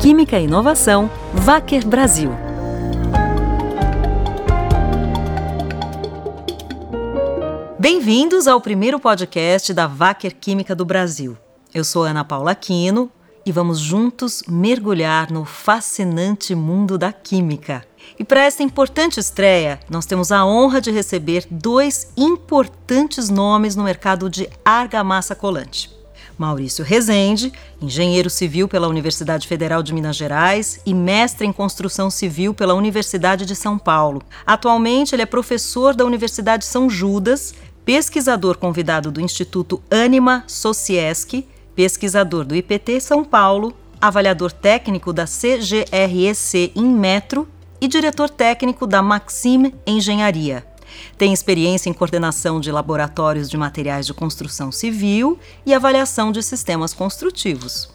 Química e Inovação, Vaker Brasil. Bem-vindos ao primeiro podcast da Vaker Química do Brasil. Eu sou Ana Paula Aquino e vamos juntos mergulhar no fascinante mundo da química. E para essa importante estreia, nós temos a honra de receber dois importantes nomes no mercado de argamassa colante. Maurício Rezende, engenheiro civil pela Universidade Federal de Minas Gerais e mestre em construção civil pela Universidade de São Paulo. Atualmente, ele é professor da Universidade São Judas, pesquisador convidado do Instituto Anima Sociesc, pesquisador do IPT São Paulo, avaliador técnico da CGREC em Metro e diretor técnico da Maxime Engenharia. Tem experiência em coordenação de laboratórios de materiais de construção civil e avaliação de sistemas construtivos.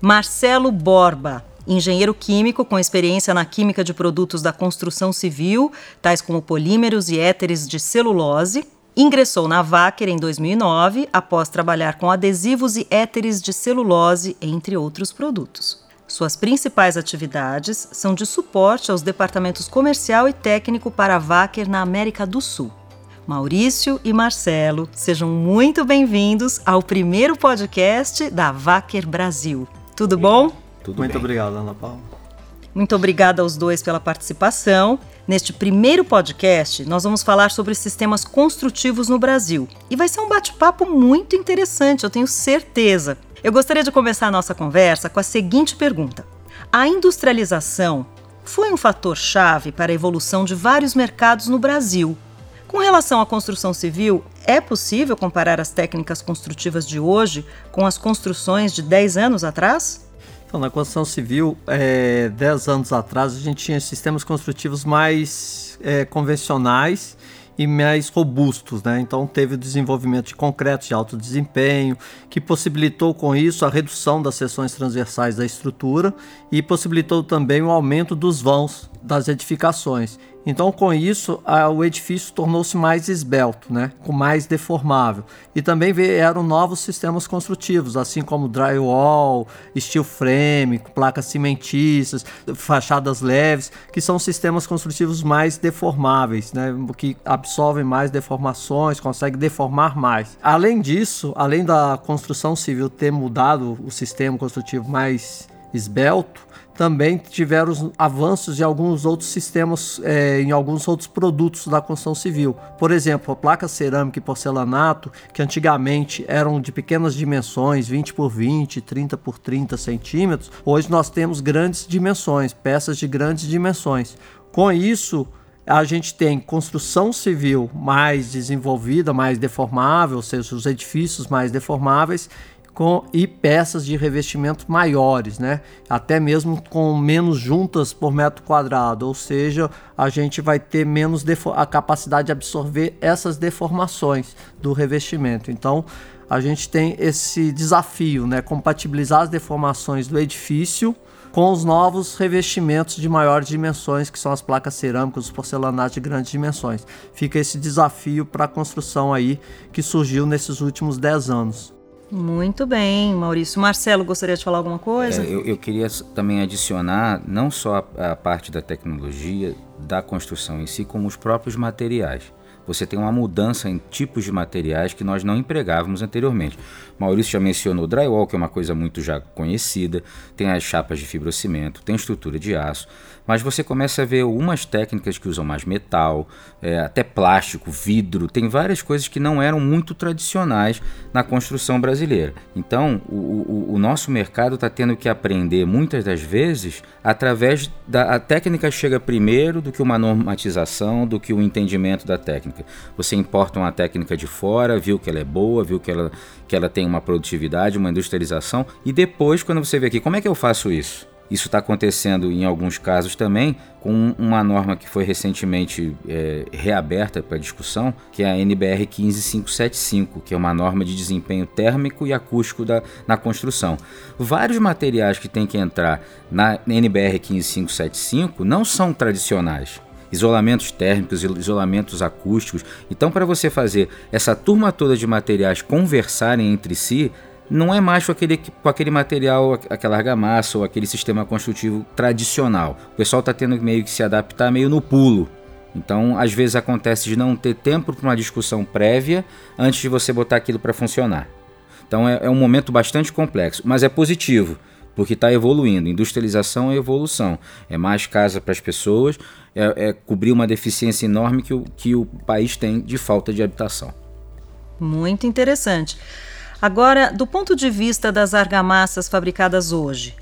Marcelo Borba, engenheiro químico com experiência na química de produtos da construção civil, tais como polímeros e éteres de celulose. Ingressou na Wacker em 2009 após trabalhar com adesivos e éteres de celulose, entre outros produtos. Suas principais atividades são de suporte aos departamentos comercial e técnico para a Wacker na América do Sul. Maurício e Marcelo, sejam muito bem-vindos ao primeiro podcast da Wacker Brasil. Tudo bom? Tudo muito bem. obrigado, Ana Paula. Muito obrigada aos dois pela participação. Neste primeiro podcast, nós vamos falar sobre sistemas construtivos no Brasil. E vai ser um bate-papo muito interessante, eu tenho certeza. Eu gostaria de começar a nossa conversa com a seguinte pergunta: A industrialização foi um fator chave para a evolução de vários mercados no Brasil. Com relação à construção civil, é possível comparar as técnicas construtivas de hoje com as construções de 10 anos atrás? Então, na construção civil, é, 10 anos atrás, a gente tinha sistemas construtivos mais é, convencionais e mais robustos, né? Então teve o desenvolvimento de concreto de alto desempenho, que possibilitou com isso a redução das seções transversais da estrutura e possibilitou também o aumento dos vãos das edificações. Então, com isso, a, o edifício tornou-se mais esbelto, né? com mais deformável. E também vieram novos sistemas construtivos, assim como drywall, steel frame, placas cimentícias, fachadas leves, que são sistemas construtivos mais deformáveis, né? que absorvem mais deformações, conseguem deformar mais. Além disso, além da construção civil ter mudado o sistema construtivo mais esbelto, também tiveram avanços de alguns outros sistemas, é, em alguns outros produtos da construção civil. Por exemplo, a placa cerâmica e porcelanato, que antigamente eram de pequenas dimensões, 20 por 20, 30 por 30 centímetros, hoje nós temos grandes dimensões, peças de grandes dimensões. Com isso, a gente tem construção civil mais desenvolvida, mais deformável, ou seja, os edifícios mais deformáveis, com e peças de revestimento maiores, né? Até mesmo com menos juntas por metro quadrado, ou seja, a gente vai ter menos a capacidade de absorver essas deformações do revestimento. Então, a gente tem esse desafio, né? Compatibilizar as deformações do edifício com os novos revestimentos de maiores dimensões, que são as placas cerâmicas, os porcelanatos de grandes dimensões. Fica esse desafio para a construção aí que surgiu nesses últimos 10 anos. Muito bem, Maurício. Marcelo, gostaria de falar alguma coisa? É, eu, eu, queria também adicionar não só a, a parte da tecnologia, da construção em si, como os próprios materiais você tem uma mudança em tipos de materiais que nós não empregávamos anteriormente. Maurício já mencionou drywall, que é uma coisa muito já conhecida, tem as chapas de fibrocimento, tem estrutura de aço, mas você começa a ver algumas técnicas que usam mais metal, é, até plástico, vidro, tem várias coisas que não eram muito tradicionais na construção brasileira. Então, o, o, o nosso mercado está tendo que aprender muitas das vezes através da a técnica chega primeiro do que uma normatização, do que o entendimento da técnica. Você importa uma técnica de fora, viu que ela é boa, viu que ela, que ela tem uma produtividade, uma industrialização, e depois, quando você vê aqui, como é que eu faço isso? Isso está acontecendo em alguns casos também com uma norma que foi recentemente é, reaberta para discussão, que é a NBR 15575, que é uma norma de desempenho térmico e acústico da, na construção. Vários materiais que têm que entrar na NBR 15575 não são tradicionais. isolamentos térmicos, isolamentos acústicos. Então, para você fazer essa turma toda de materiais conversarem entre si, não é mais com aquele, com aquele material, aquela argamassa ou aquele sistema construtivo tradicional. O pessoal está tendo meio que se adaptar meio no pulo. Então, às vezes acontece de não ter tempo para uma discussão prévia antes de você botar aquilo para funcionar. Então, é, é um momento bastante complexo, mas é positivo porque está evoluindo. Industrialização é evolução. É mais casa para as pessoas, é, é, cobrir uma deficiência enorme que o, que o país tem de falta de habitação. Muito interessante. Agora, do ponto de vista das argamassas fabricadas hoje,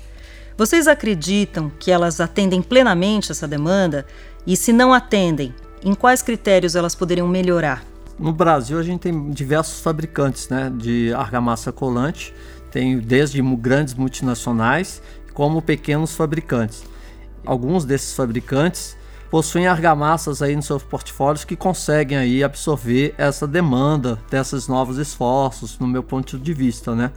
vocês acreditam que elas atendem plenamente essa demanda? E se não atendem, em quais critérios elas poderiam melhorar? No Brasil, a gente tem diversos fabricantes né, de argamassa colante tem desde grandes multinacionais como pequenos fabricantes. Alguns desses fabricantes possuem argamassas aí nos seus portfólios que conseguem aí absorver essa demanda desses novos esforços, no meu ponto de vista, né?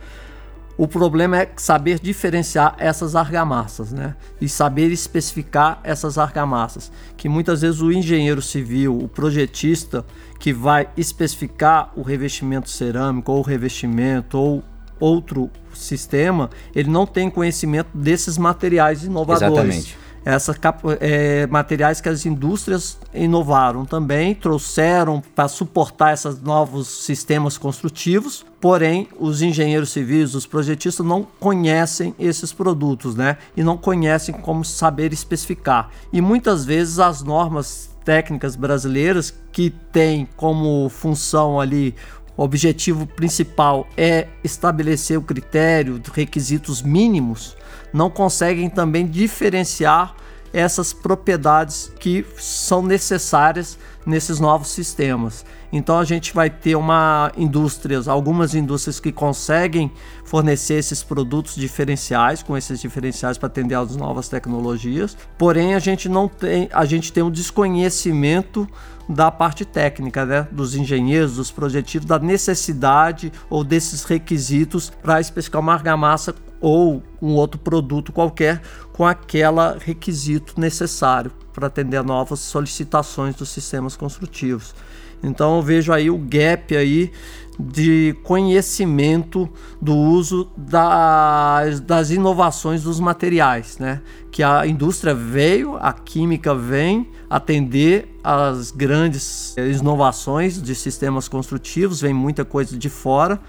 O problema é saber diferenciar essas argamassas, né? E saber especificar essas argamassas, que muitas vezes o engenheiro civil, o projetista que vai especificar o revestimento cerâmico ou o revestimento ou outro sistema, ele não tem conhecimento desses materiais inovadores. Exatamente. Essas é, materiais que as indústrias inovaram também, trouxeram para suportar esses novos sistemas construtivos, porém os engenheiros civis, os projetistas não conhecem esses produtos, né? E não conhecem como saber especificar. E muitas vezes as normas técnicas brasileiras que têm como função ali o objetivo principal é estabelecer o critério requisitos mínimos, não conseguem também diferenciar essas propriedades que são necessárias nesses novos sistemas. Então a gente vai ter uma indústrias, algumas indústrias que conseguem fornecer esses produtos diferenciais com esses diferenciais para atender às novas tecnologias. Porém a gente não tem, a gente tem um desconhecimento da parte técnica, né, dos engenheiros, dos projetivos, da necessidade ou desses requisitos para especificar uma argamassa ou um outro produto qualquer com aquele requisito necessário para atender a novas solicitações dos sistemas construtivos. Então eu vejo aí o gap aí de conhecimento do uso das, das inovações dos materiais, né? Que a indústria veio, a química vem atender as grandes inovações de sistemas construtivos, vem muita coisa de fora,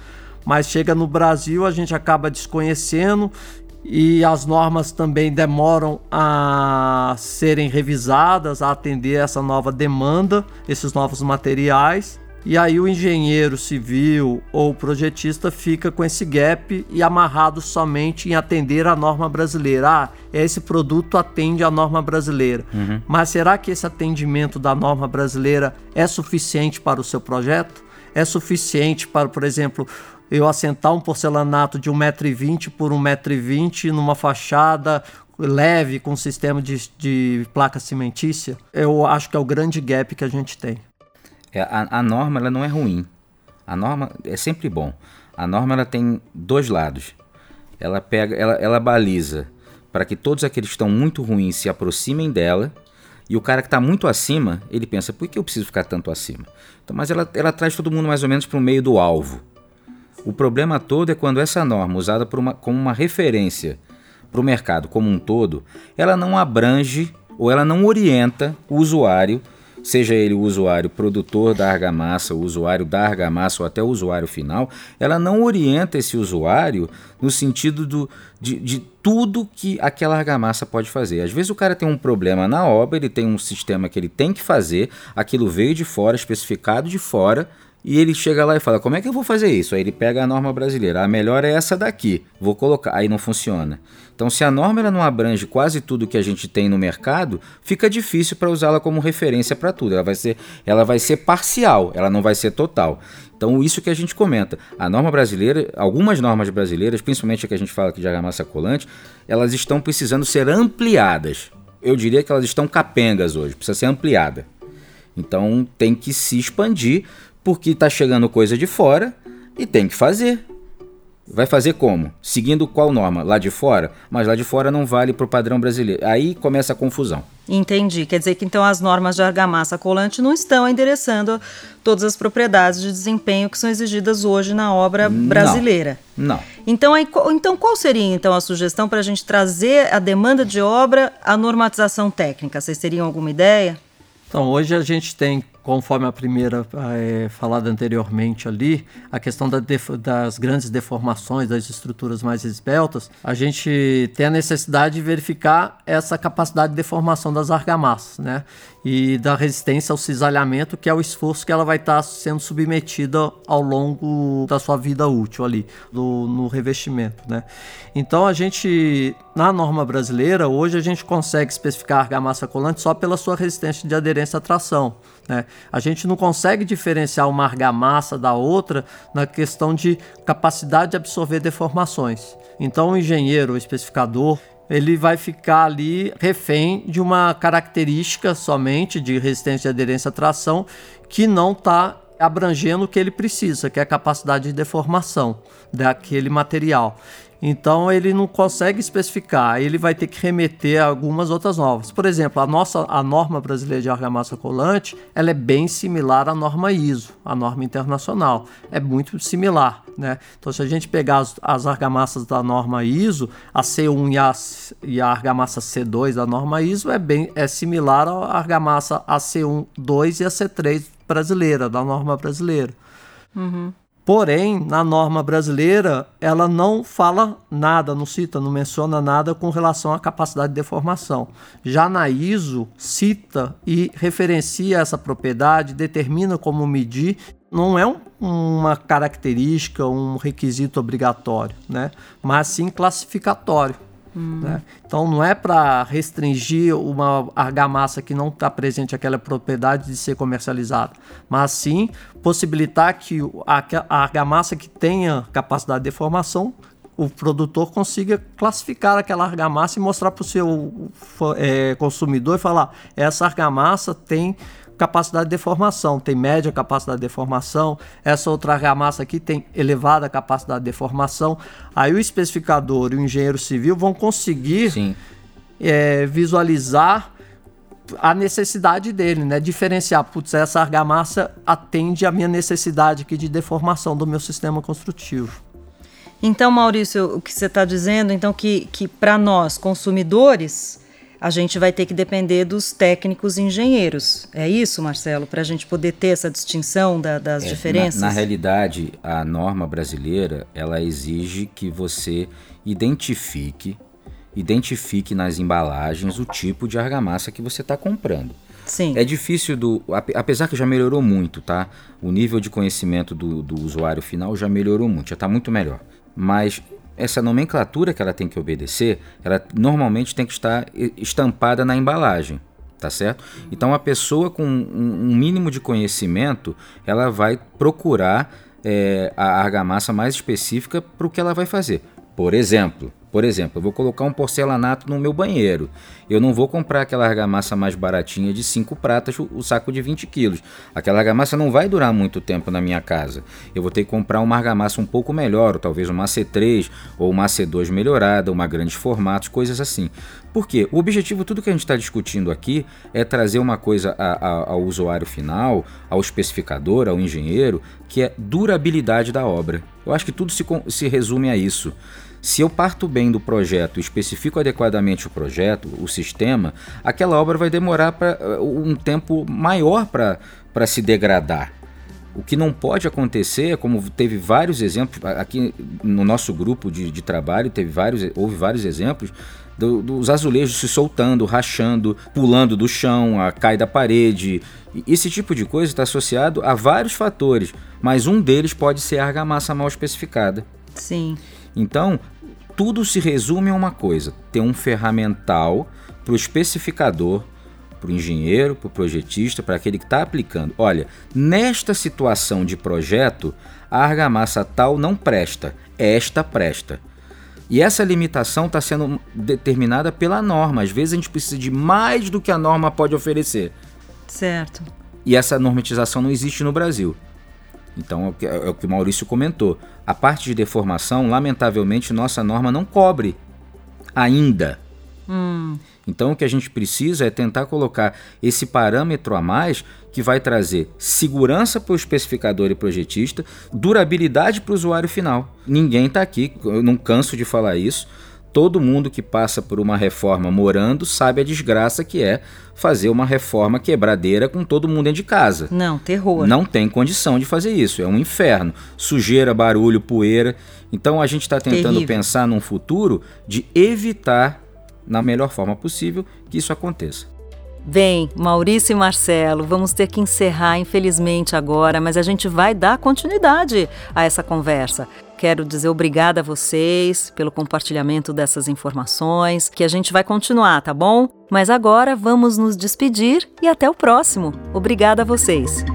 mas chega no Brasil a gente acaba desconhecendo e as normas também demoram a serem revisadas, a atender essa nova demanda, esses novos materiais. E aí o engenheiro civil ou projetista fica com esse gap e amarrado somente em atender a norma brasileira. Ah, esse produto atende à norma brasileira. Uhum. Mas será que esse atendimento da norma brasileira é suficiente para o seu projeto? É suficiente para, por exemplo, eu assentar um porcelanato de 1,20m por 1,20m numa fachada leve com sistema de, de placa cimentícia? Eu acho que é o grande gap que a gente tem. É, a, a, norma ela não é ruim. A norma é sempre bom. A norma ela tem dois lados. Ela pega, ela, ela baliza para que todos aqueles que estão muito ruins se aproximem dela. E o cara que está muito acima, ele pensa, por que eu preciso ficar tanto acima? Então, mas ela, ela traz todo mundo mais ou menos para o meio do alvo. O problema todo é quando essa norma, usada uma, como uma referência para o mercado como um todo, ela não abrange ou ela não orienta o usuário seja ele o usuário produtor da argamassa, o usuário da argamassa ou até o usuário final, ela não orienta esse usuário no sentido do, de, de tudo que aquela argamassa pode fazer. Às vezes o cara tem um problema na obra, ele tem um sistema que ele tem que fazer, aquilo veio de fora, especificado de fora, e ele chega lá e fala: Como é que eu vou fazer isso? Aí ele pega a norma brasileira. A melhor é essa daqui. Vou colocar. Aí não funciona. Então, se a norma não abrange quase tudo que a gente tem no mercado, fica difícil para usá-la como referência para tudo. Ela vai, ser, ela vai ser parcial, ela não vai ser total. Então, isso que a gente comenta. A norma brasileira, algumas normas brasileiras, principalmente a que a gente fala aqui de argamassa colante, elas estão precisando ser ampliadas. Eu diria que elas estão capengas hoje, precisa ser ampliada. Então, tem que se expandir porque está chegando coisa de fora e tem que fazer. Vai fazer como? Seguindo qual norma? Lá de fora? Mas lá de fora não vale para o padrão brasileiro. Aí começa a confusão. Entendi. Quer dizer que então as normas de argamassa colante não estão endereçando todas as propriedades de desempenho que são exigidas hoje na obra brasileira. Não. não. Então, aí, então qual seria então a sugestão para a gente trazer a demanda de obra à normatização técnica? Vocês teriam alguma ideia? Então, hoje a gente tem conforme a primeira é, falada anteriormente ali, a questão da das grandes deformações das estruturas mais esbeltas, a gente tem a necessidade de verificar essa capacidade de deformação das argamassas, né? E da resistência ao cisalhamento, que é o esforço que ela vai estar sendo submetida ao longo da sua vida útil ali, do, no revestimento, né? Então a gente, na norma brasileira, hoje a gente consegue especificar a argamassa colante só pela sua resistência de aderência à tração. Né? A gente não consegue diferenciar uma argamassa da outra na questão de capacidade de absorver deformações. Então, o engenheiro, o especificador, ele vai ficar ali refém de uma característica somente de resistência e aderência à tração que não está abrangendo o que ele precisa, que é a capacidade de deformação daquele material. Então ele não consegue especificar, ele vai ter que remeter a algumas outras normas. Por exemplo, a nossa a norma brasileira de argamassa colante, ela é bem similar à norma ISO, a norma internacional. É muito similar, né? Então se a gente pegar as, as argamassas da norma ISO, a C1 e a, e a argamassa C2 da norma ISO é bem é similar à argamassa AC1, 2 e a C3 brasileira, da norma brasileira. Uhum. Porém, na norma brasileira, ela não fala nada, não cita, não menciona nada com relação à capacidade de deformação. Já na ISO, cita e referencia essa propriedade, determina como medir. Não é um, uma característica, um requisito obrigatório, né? mas sim classificatório. Hum. Né? Então não é para restringir uma argamassa que não está presente aquela propriedade de ser comercializada, mas sim possibilitar que a, a argamassa que tenha capacidade de deformação o produtor consiga classificar aquela argamassa e mostrar para o seu é, consumidor e falar: essa argamassa tem capacidade de deformação, tem média capacidade de deformação, essa outra argamassa aqui tem elevada capacidade de deformação. Aí o especificador e o engenheiro civil vão conseguir é, visualizar a necessidade dele, né? Diferenciar, putz, essa argamassa atende à minha necessidade aqui de deformação do meu sistema construtivo. Então, Maurício, o que você está dizendo, então que, que para nós consumidores a gente vai ter que depender dos técnicos engenheiros. É isso, Marcelo, para a gente poder ter essa distinção da, das é, diferenças? Na, na, realidade, a norma brasileira ela exige que você identifique, identifique nas embalagens o tipo de argamassa que você está comprando. Sim. É difícil do. Apesar que já melhorou muito, tá? O nível de conhecimento do, do usuário final já melhorou muito, já está muito melhor. Mas essa nomenclatura que ela tem que obedecer, ela normalmente tem que estar estampada na embalagem, tá certo? Então a pessoa com um mínimo de conhecimento, ela vai procurar é, a argamassa mais específica para o que ela vai fazer. Por exemplo, por exemplo, eu vou colocar um porcelanato no meu banheiro. Eu não vou comprar aquela argamassa mais baratinha de 5 pratas, o saco de 20 quilos. Aquela argamassa não vai durar muito tempo na minha casa. Eu vou ter que comprar uma argamassa um pouco melhor, ou talvez uma C3 ou uma C2 melhorada, uma grandes formatos, coisas assim. Por quê? O objetivo, tudo que a gente está discutindo aqui, é trazer uma coisa a, a, ao usuário final, ao especificador, ao engenheiro, que é durabilidade da obra. Eu acho que tudo se, se resume a isso. Se eu parto bem do projeto especifico adequadamente o projeto, o sistema, aquela obra vai demorar pra, uh, um tempo maior para se degradar. O que não pode acontecer, como teve vários exemplos, aqui no nosso grupo de, de trabalho, teve vários, houve vários exemplos do, dos azulejos se soltando, rachando, pulando do chão, a cai da parede. Esse tipo de coisa está associado a vários fatores, mas um deles pode ser a argamassa mal especificada. Sim. Então, tudo se resume a uma coisa: ter um ferramental para o especificador, para o engenheiro, para o projetista, para aquele que está aplicando. Olha, nesta situação de projeto, a argamassa tal não presta, esta presta. E essa limitação está sendo determinada pela norma. Às vezes a gente precisa de mais do que a norma pode oferecer. Certo. E essa normatização não existe no Brasil. Então é, é o que o Maurício comentou. A parte de deformação, lamentavelmente, nossa norma não cobre ainda. Hum. Então o que a gente precisa é tentar colocar esse parâmetro a mais que vai trazer segurança para o especificador e projetista, durabilidade para o usuário final. Ninguém está aqui, eu não canso de falar isso. Todo mundo que passa por uma reforma morando sabe a desgraça que é fazer uma reforma quebradeira com todo mundo dentro de casa. Não, terror. Não tem condição de fazer isso. É um inferno. Sujeira, barulho, poeira. Então a gente está tentando Terrível. pensar num futuro de evitar na melhor forma possível que isso aconteça. Bem, Maurício e Marcelo, vamos ter que encerrar, infelizmente, agora, mas a gente vai dar continuidade a essa conversa. Quero dizer obrigada a vocês pelo compartilhamento dessas informações, que a gente vai continuar, tá bom? Mas agora vamos nos despedir e até o próximo. Obrigada a vocês.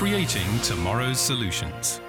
creating tomorrow's solutions.